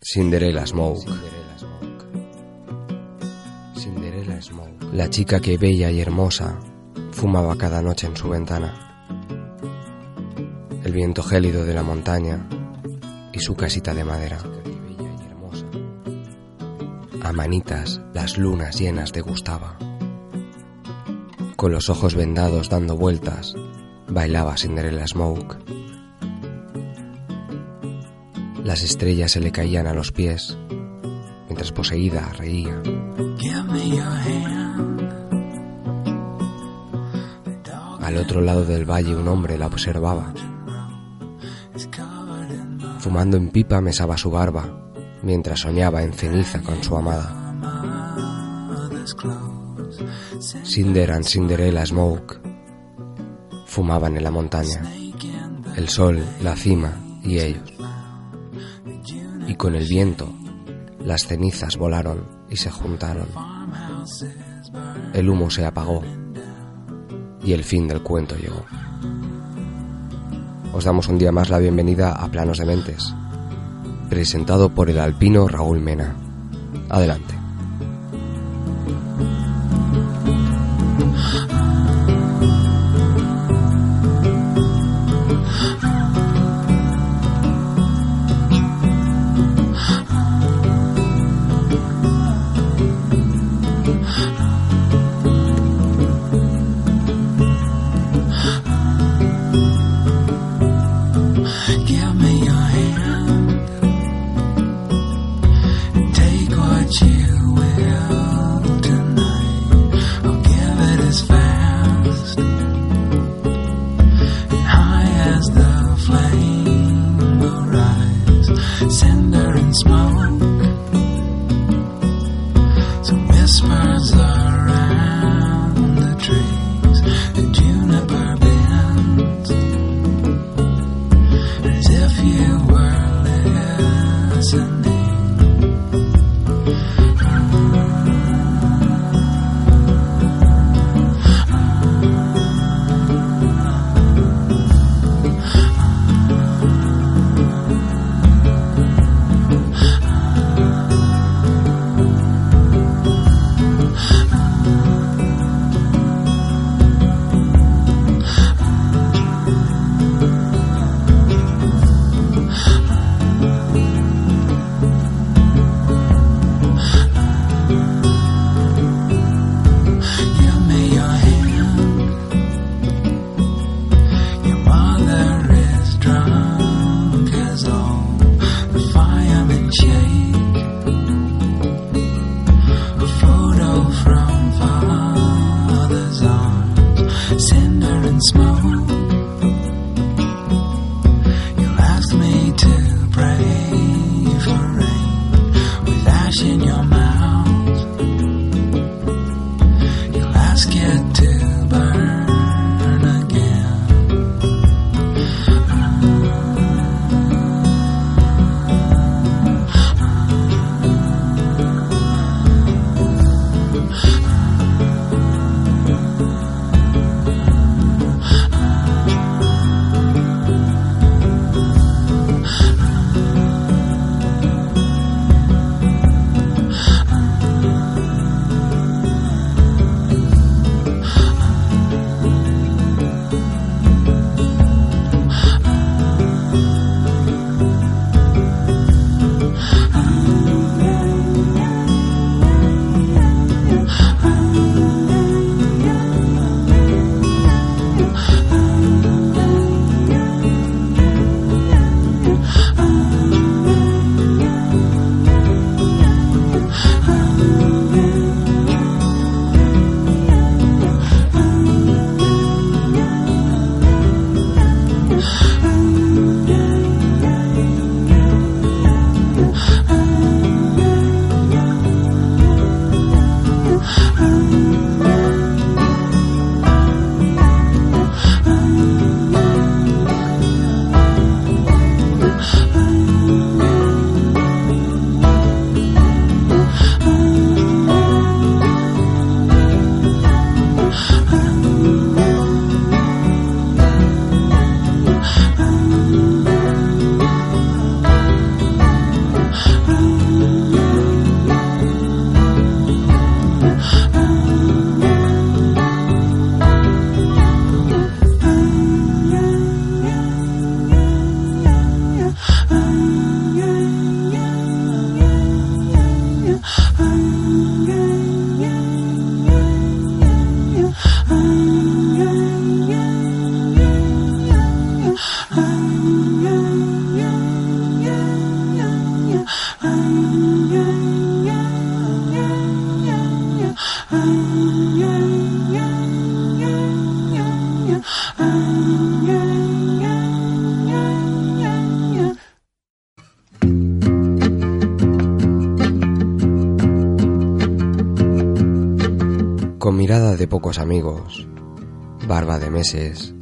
Cinderella Smoke. Cinderella Smoke. La chica que bella y hermosa fumaba cada noche en su ventana. El viento gélido de la montaña y su casita de madera. A manitas las lunas llenas de gustaba. Con los ojos vendados dando vueltas, bailaba Cinderella Smoke. Las estrellas se le caían a los pies, mientras poseída reía. Al otro lado del valle un hombre la observaba. Fumando en pipa mesaba su barba, mientras soñaba en ceniza con su amada. Cinder and Cinderella Smoke fumaban en la montaña, el sol, la cima y ellos. Con el viento, las cenizas volaron y se juntaron. El humo se apagó y el fin del cuento llegó. Os damos un día más la bienvenida a Planos de Mentes, presentado por el alpino Raúl Mena. Adelante. Amigos, barba de meses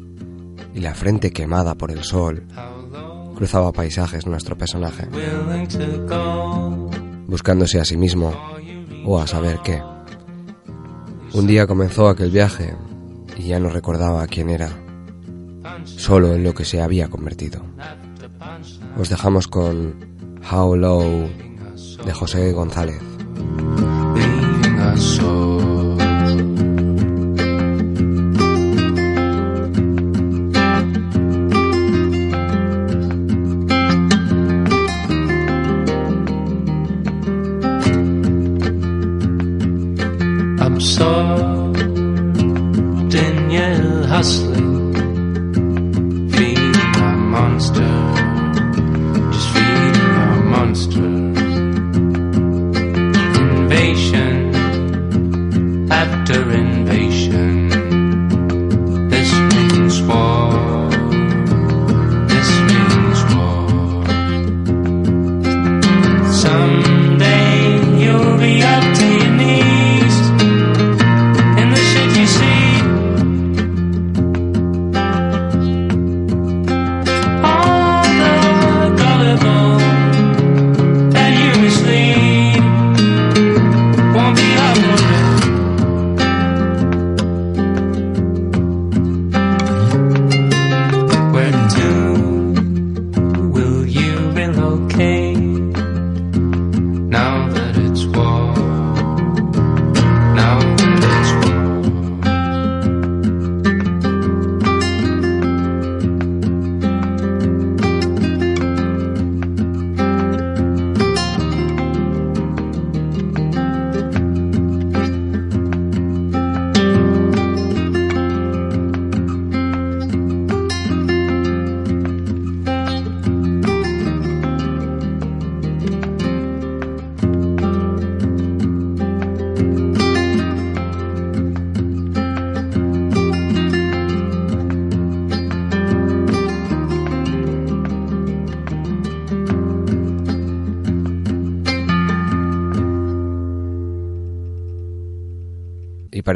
y la frente quemada por el sol, cruzaba paisajes nuestro personaje, buscándose a sí mismo o a saber qué. Un día comenzó aquel viaje y ya no recordaba quién era, solo en lo que se había convertido. Os dejamos con How Low de José González.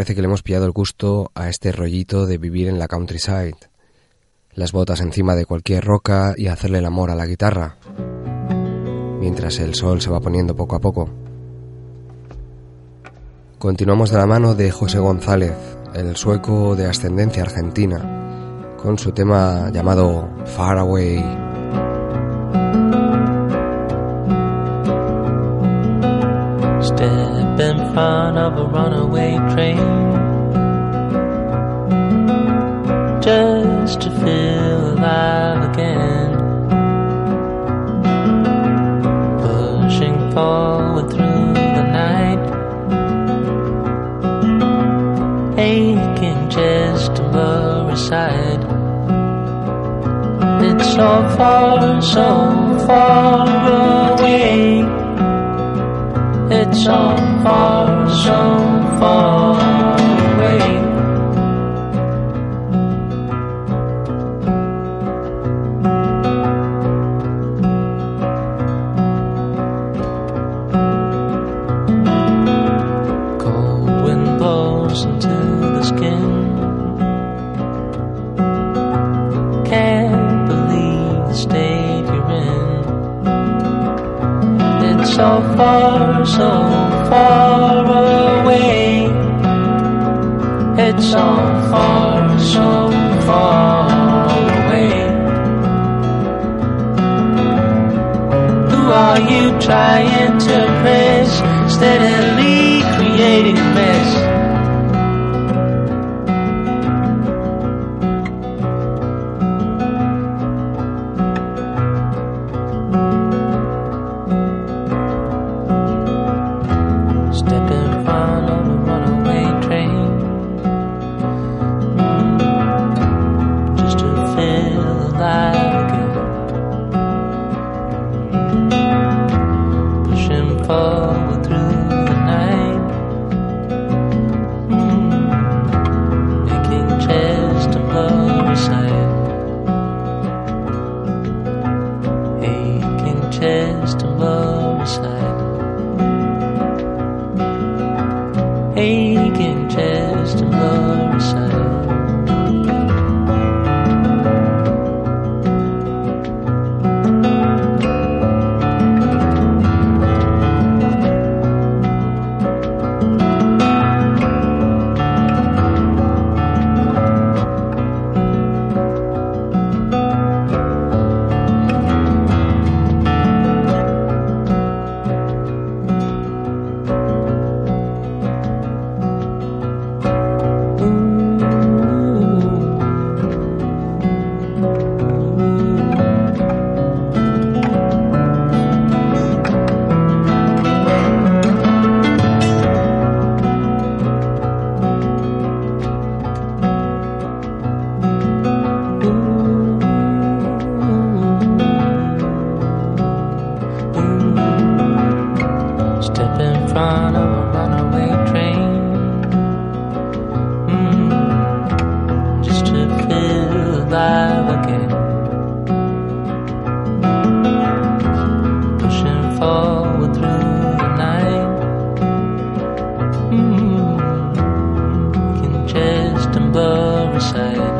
Parece que le hemos pillado el gusto a este rollito de vivir en la countryside. Las botas encima de cualquier roca y hacerle el amor a la guitarra, mientras el sol se va poniendo poco a poco. Continuamos de la mano de José González, el sueco de ascendencia argentina, con su tema llamado Far Away. In front of a runaway train just to feel alive again. Pushing forward through the night, aching just to lower aside. It's so far, so far away. 上方上方。So far, so far away. Who are you trying to impress? Steadily blur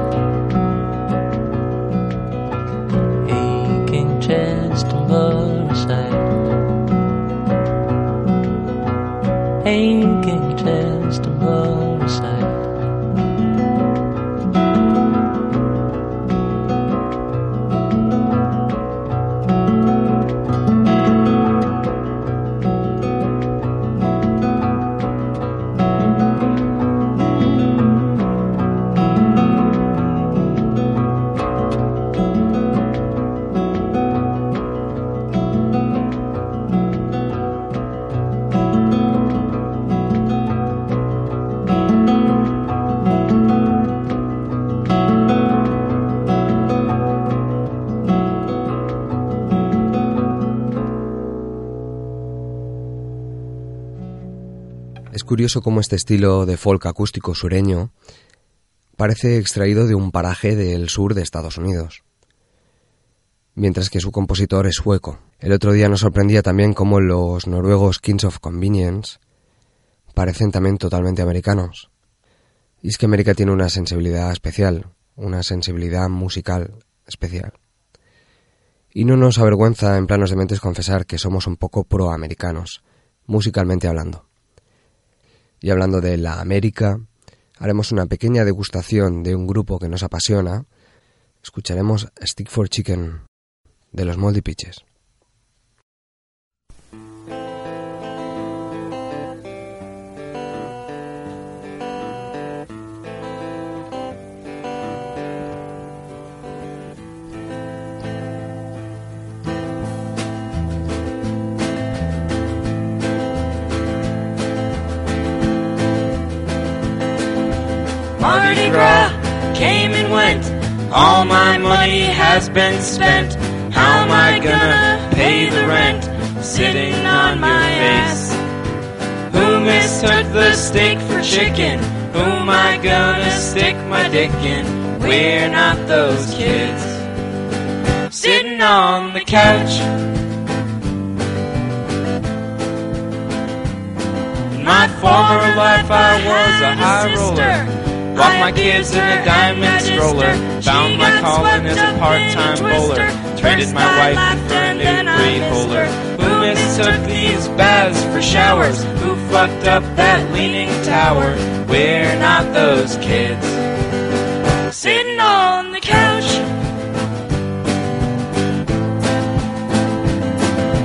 curioso cómo este estilo de folk acústico sureño parece extraído de un paraje del sur de Estados Unidos, mientras que su compositor es sueco. El otro día nos sorprendía también cómo los noruegos Kings of Convenience parecen también totalmente americanos. Y es que América tiene una sensibilidad especial, una sensibilidad musical especial. Y no nos avergüenza en planos de mentes confesar que somos un poco proamericanos, musicalmente hablando. Y hablando de la América, haremos una pequeña degustación de un grupo que nos apasiona. Escucharemos Stick for Chicken de los Moldy Pitches. Went. All my money has been spent. How am I gonna pay the rent? Sitting on my ass. Who mistook the steak for chicken? Who am I gonna stick my dick in? We're not those kids. Sitting on the couch. In my former life, I was a high roller. Walked my kids in a diamond stroller. Found my calling as a part-time bowler. Traded my wife for a new three-holer. Who mistook these baths for showers? Who fucked up that leaning tower? We're not those kids. Sitting on the couch.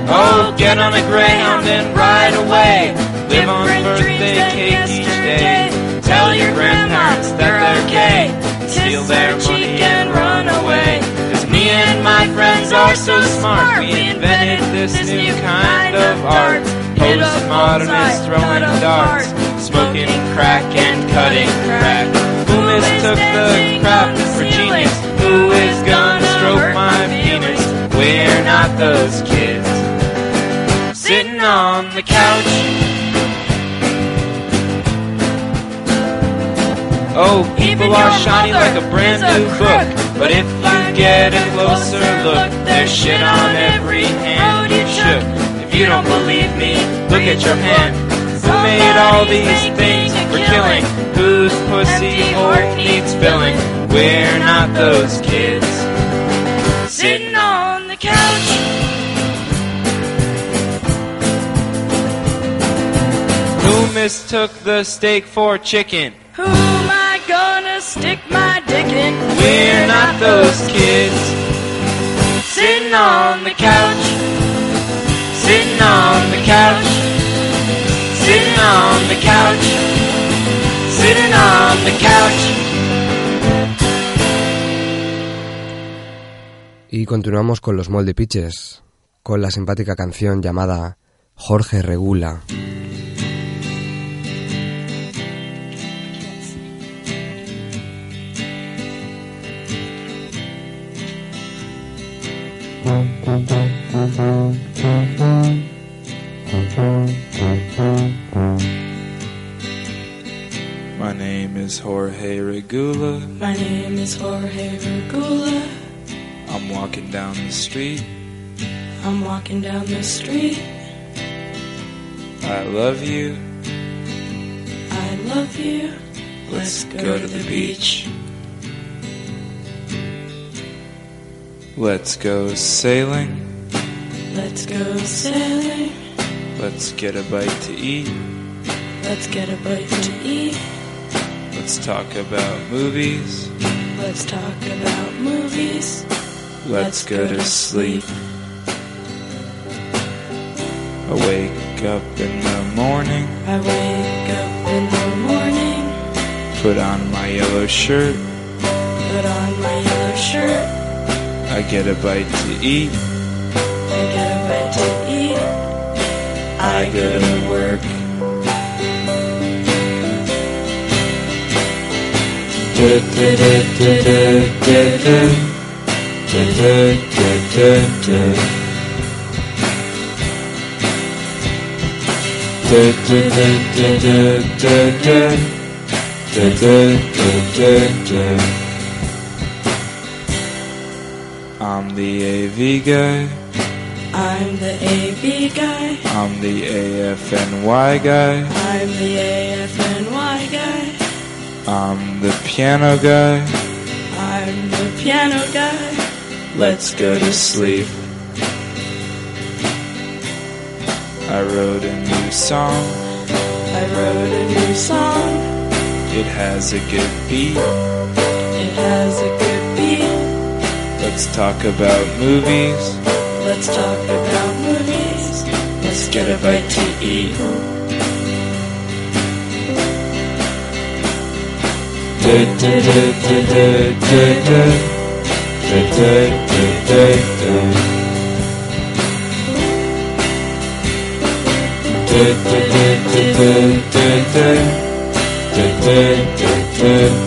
Oh, get on a Greyhound and ride away. Live on birthday cake each day. Tell your grandparents that they're gay. Steal their money and run away. Cause me and my friends are so smart. We invented this new kind of art. Postmodernists throwing darts. Smoking crack and cutting crack. Who mistook the crap for genius? Who is gonna stroke my penis? We're not those kids. Sitting on the Oh, people are shiny like a brand new book. But if you get a closer look, there's shit on every hand you shook. If you don't believe me, look at your hand. Who made all these things for killing? Whose pussy hole needs filling? We're not those kids. Sitting on the couch. Who mistook the steak for chicken? Who am I gonna stick my dick in? We're not those kids. Sitting on the couch. Sitting on the couch. Sitting on the couch. Sitting on the couch. Y continuamos con los Moldy Pitches, con la simpática canción llamada Jorge Regula. My name is Jorge Regula. My name is Jorge Regula. I'm walking down the street. I'm walking down the street. I love you. I love you. Let's go, to the beach. Let's go sailing. Let's go sailing. Let's get a bite to eat. Let's get a bite to eat. Let's talk about movies. Let's talk about movies. Let's go to sleep. I wake up in the morning. I wake up in the morning. Put on my yellow shirt. I get a bite to eat. I get a bite to eat. I go to work. I'm the AV guy. I'm the AV guy. I'm the AFNY guy. I'm the AFNY guy. I'm the piano guy. I'm the piano guy. Let's go to sleep. I wrote a new song. I wrote a new song. It has a good beat. It has a good. Let's talk about movies. Let's talk about movies. Let's get a bite to eat. name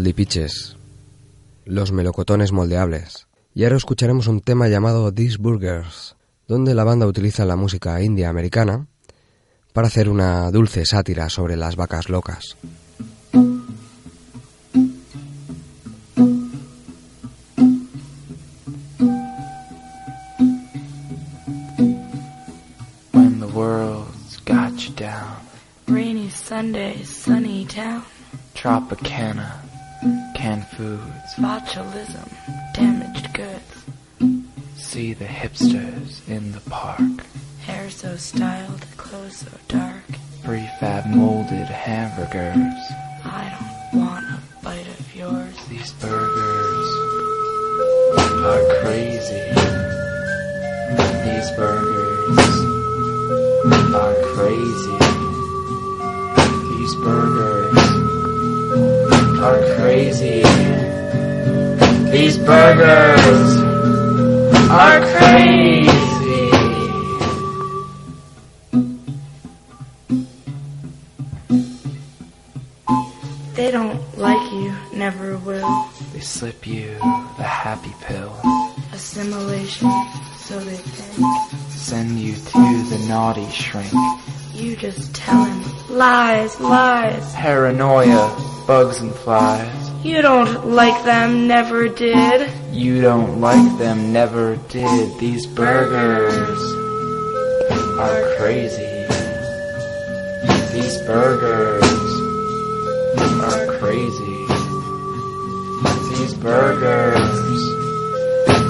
Moldy Pitches, los melocotones moldeables. Y ahora escucharemos un tema llamado These Burgers, donde la banda utiliza la música india americana para hacer una dulce sátira sobre las vacas locas. When the world's got you down, Rainy Sunday, sunny town. Tropicana, foods, Botulism, damaged goods. see the hipsters in the park, Hair so styled, clothes so dark. prefab molded hamburgers, I don't want a bite of yours. these burgers are crazy. These burgers are crazy. These burgers are crazy. These burgers are crazy. They don't like you, never will. They slip you the happy pill, Assimilation, so they think. send you to the naughty shrink. You just tell him lies, lies. Paranoia, bugs and flies. You don't like them, never did. You don't like them, never did. These burgers are crazy. These burgers are crazy. These burgers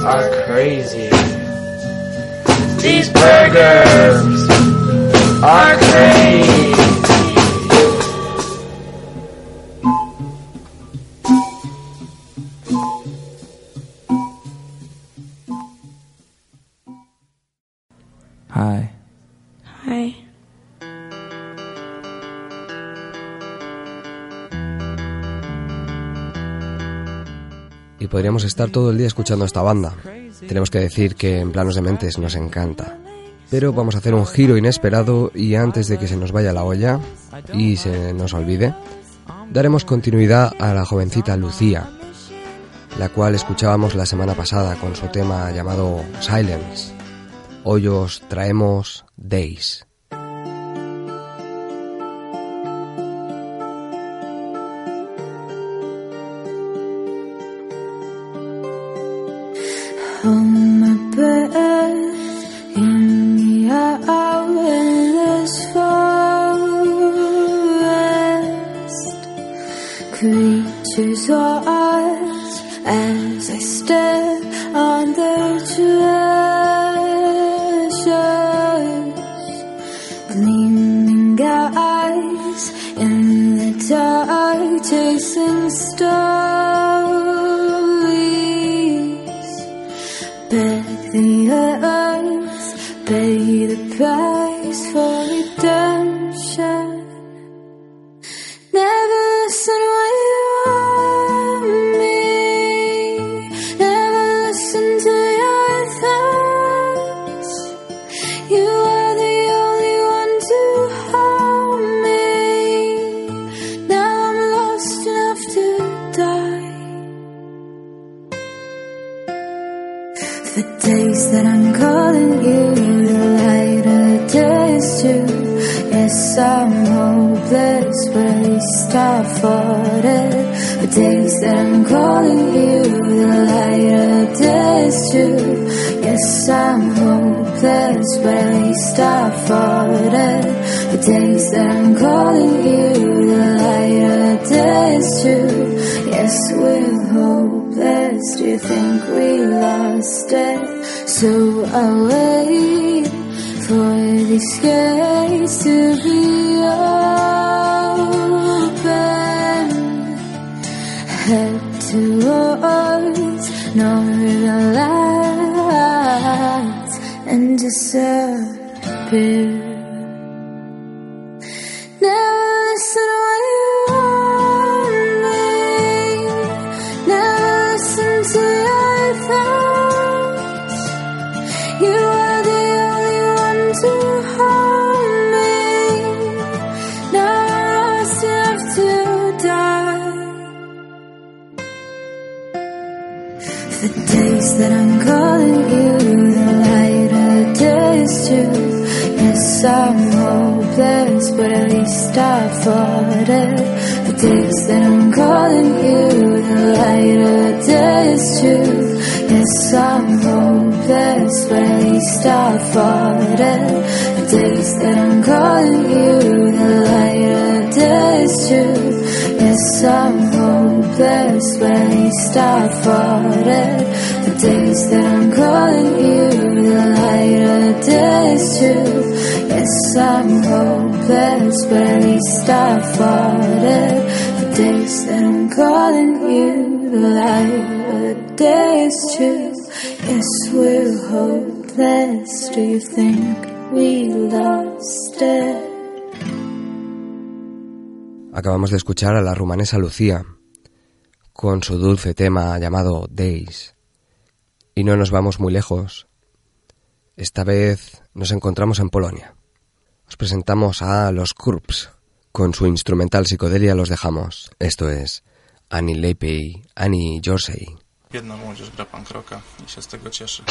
are crazy. These burgers are. Hi. Hi. Y podríamos estar todo el día escuchando esta banda. Tenemos que decir que en planos de mentes nos encanta. Pero vamos a hacer un giro inesperado y antes de que se nos vaya la olla y se nos olvide, daremos continuidad a la jovencita Lucía, la cual escuchábamos la semana pasada con su tema llamado Silence. Hoy os traemos Days. Creatures watch as I step So Days that I'm calling you, the lighter days too. Yes, I'm hopeless, but at least I fought it. The days that I'm calling you, the lighter days too. Yes, I'm hopeless, but at least I fought it. The days that I'm calling you, the lighter days too. Yes, I'm hopeless, Acabamos de escuchar a la rumanesa Lucía con su dulce tema llamado Days. Y no nos vamos muy lejos. Esta vez nos encontramos en Polonia. Os presentamos a los Kurps Con su instrumental psicodelia los dejamos. Esto es Annie Lepey, Annie Jorsey. Młodzież gra pan kroka i się z tego cieszy.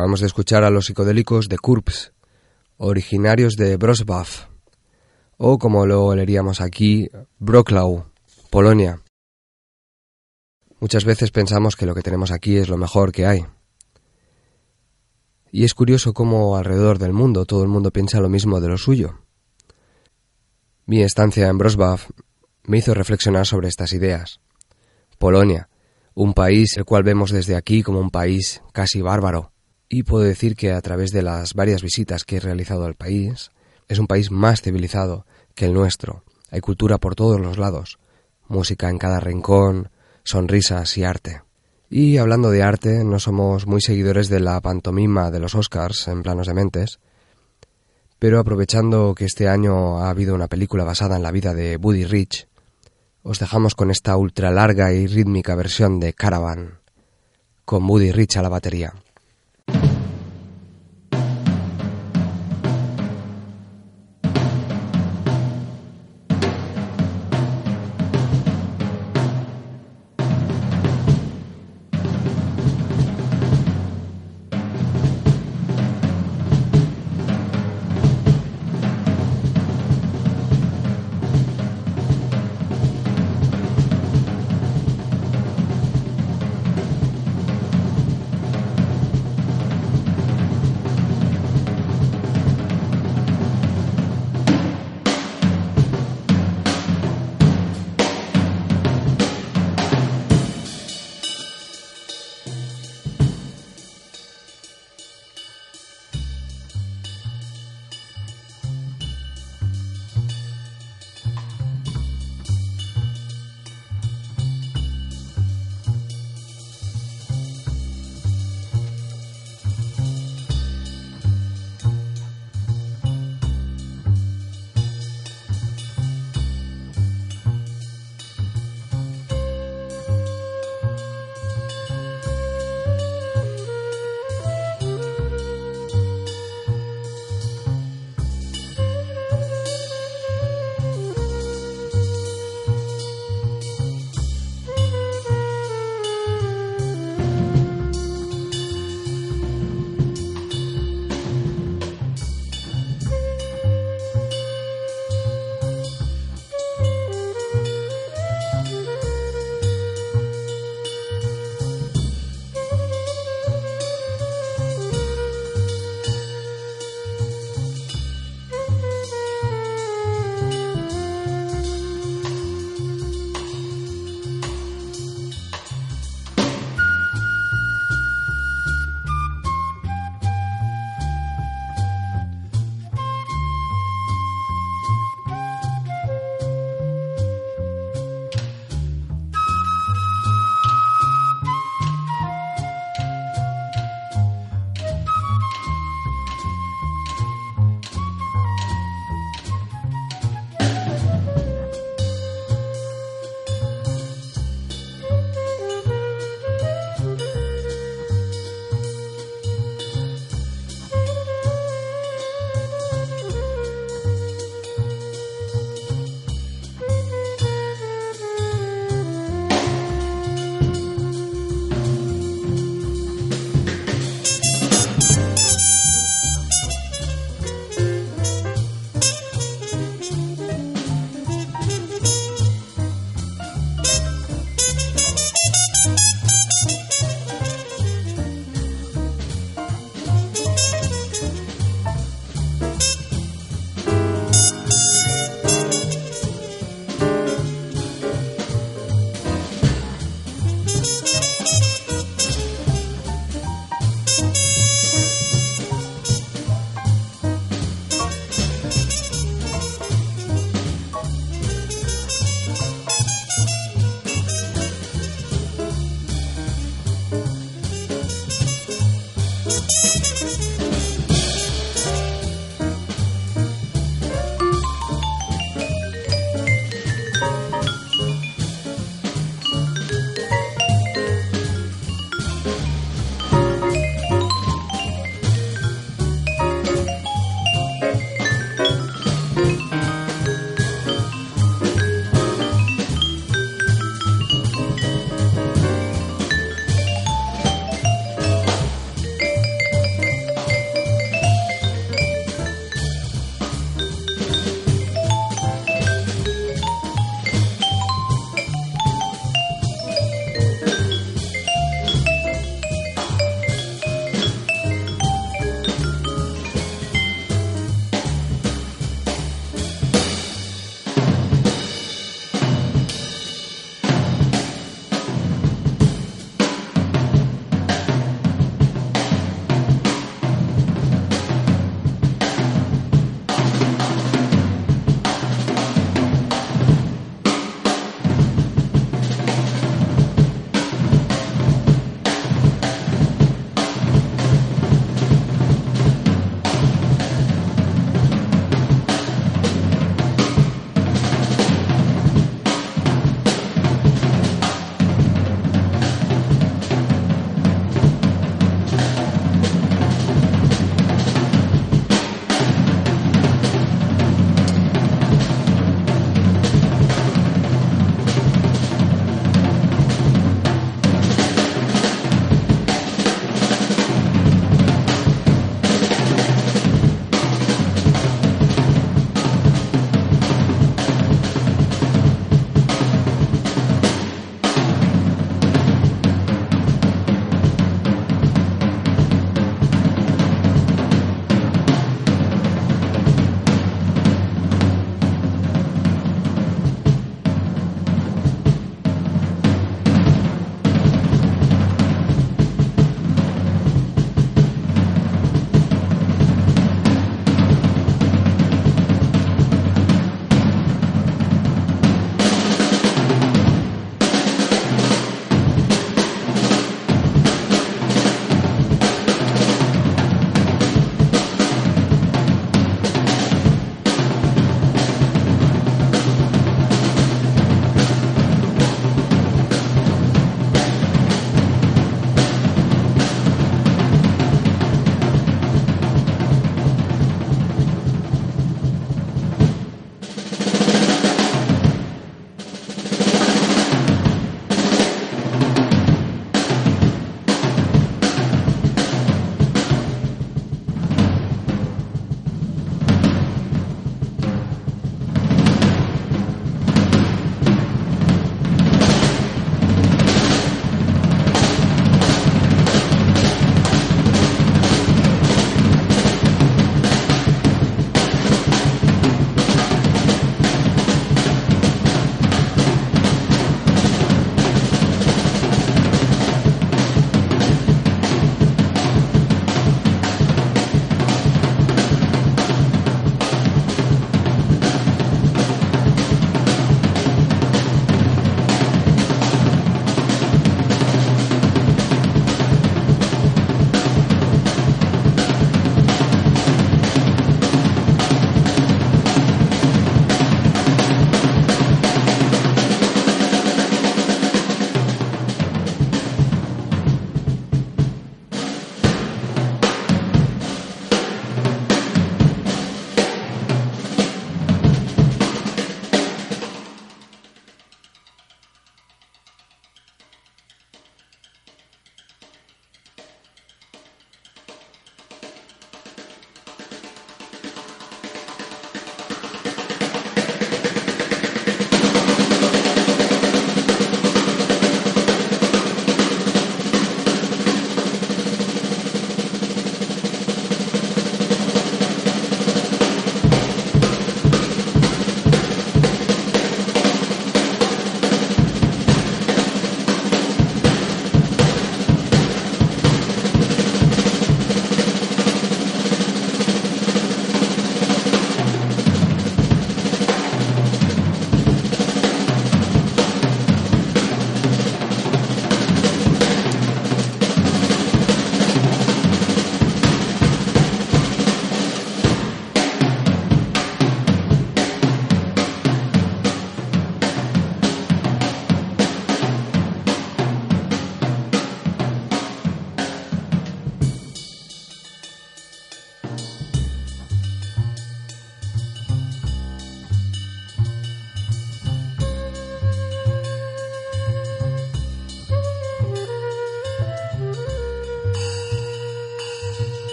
Acabamos de escuchar a los psicodélicos de Kurps, originarios de Wrocław, o como lo leeríamos aquí, Broklau, Polonia. Muchas veces pensamos que lo que tenemos aquí es lo mejor que hay. Y es curioso cómo alrededor del mundo todo el mundo piensa lo mismo de lo suyo. Mi estancia en Wrocław me hizo reflexionar sobre estas ideas. Polonia, un país el cual vemos desde aquí como un país casi bárbaro, y puedo decir que a través de las varias visitas que he realizado al país, es un país más civilizado que el nuestro. Hay cultura por todos los lados, música en cada rincón, sonrisas y arte. Y hablando de arte, no somos muy seguidores de la pantomima de los Oscars en planos de mentes, pero aprovechando que este año ha habido una película basada en la vida de Buddy Rich, os dejamos con esta ultra larga y rítmica versión de Caravan, con Buddy Rich a la batería.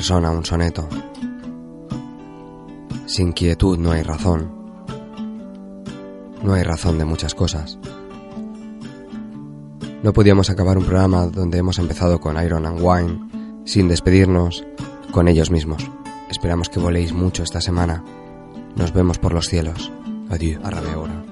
persona un soneto. Sin quietud no hay razón. No hay razón de muchas cosas. No podíamos acabar un programa donde hemos empezado con Iron and Wine sin despedirnos con ellos mismos. Esperamos que voléis mucho esta semana. Nos vemos por los cielos. Adiós. A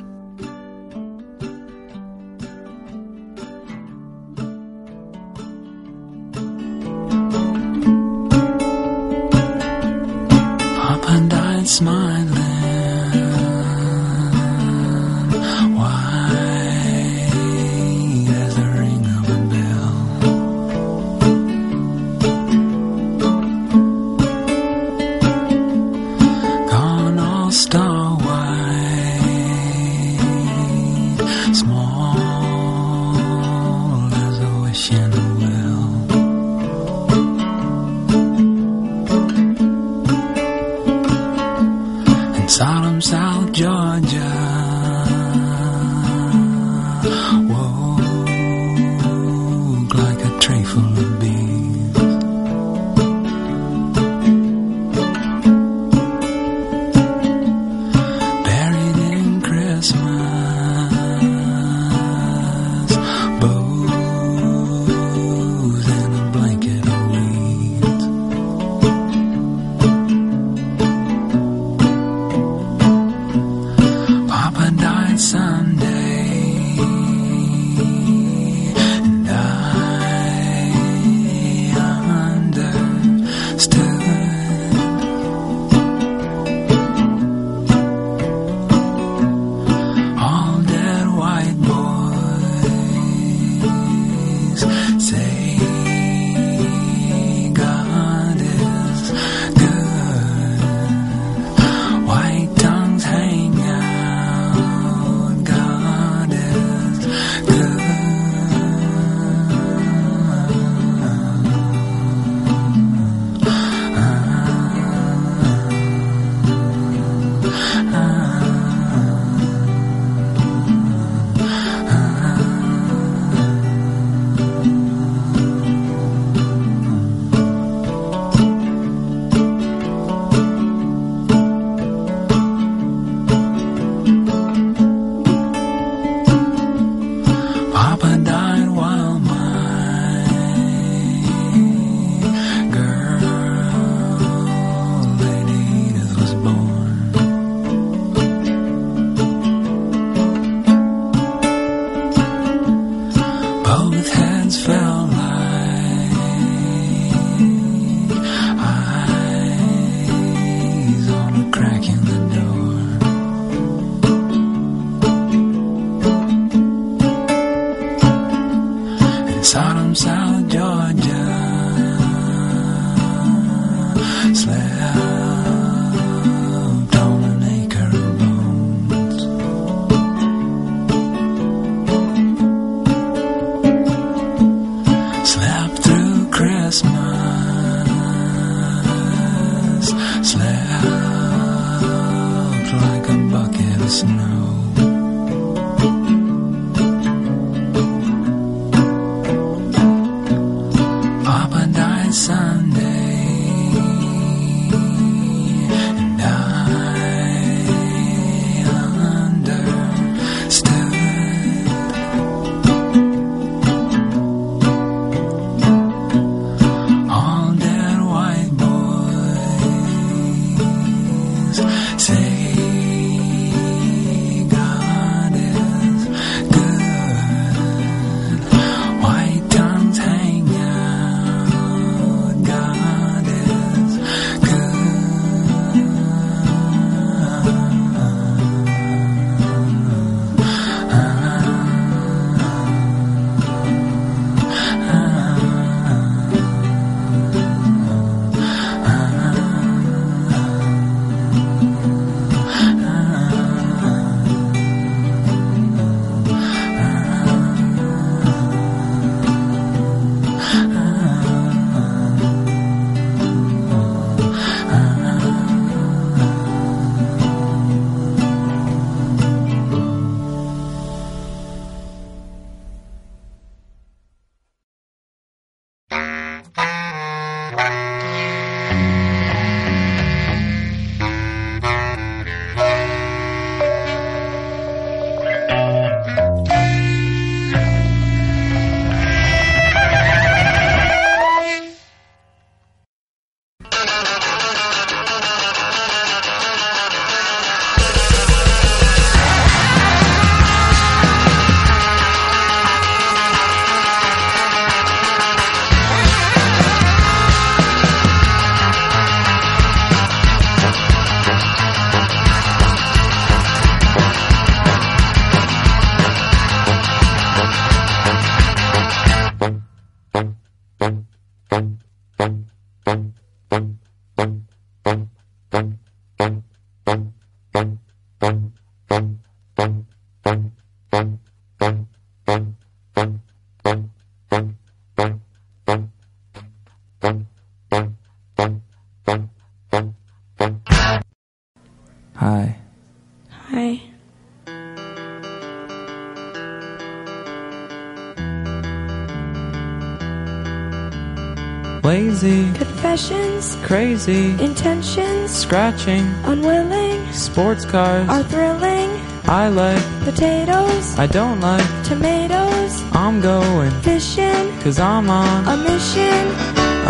Lazy, Confessions, crazy, intentions, scratching, unwilling, sports cars. are thrilling. I like, Potatoes, I don't like, tomatoes, I'm going, fishing, cause I'm on. a mission.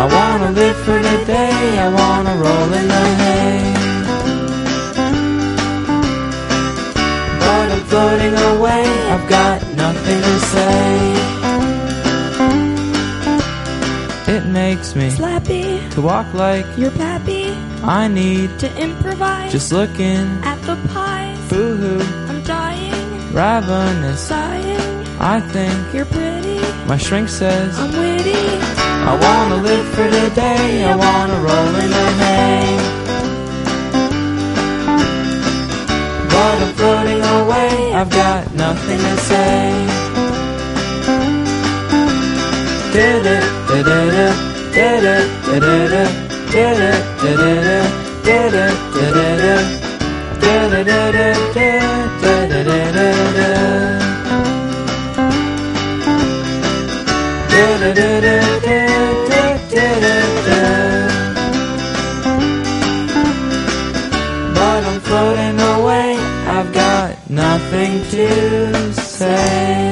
I wanna live for the day, I wanna roll in the hay. But I'm floating away, I've got nothing to say. Makes me Slappy, to walk like you're pappy, I need, to improvise. just looking, at the pies. boo hoo, I'm dying, ravenous. sighing. I think You're pretty, my shrink says, I'm witty. I wanna live for today. I wanna roll in the hay. But I'm floating away, I've got nothing to say. Did it, did it, but I'm floating away, I've got nothing to say.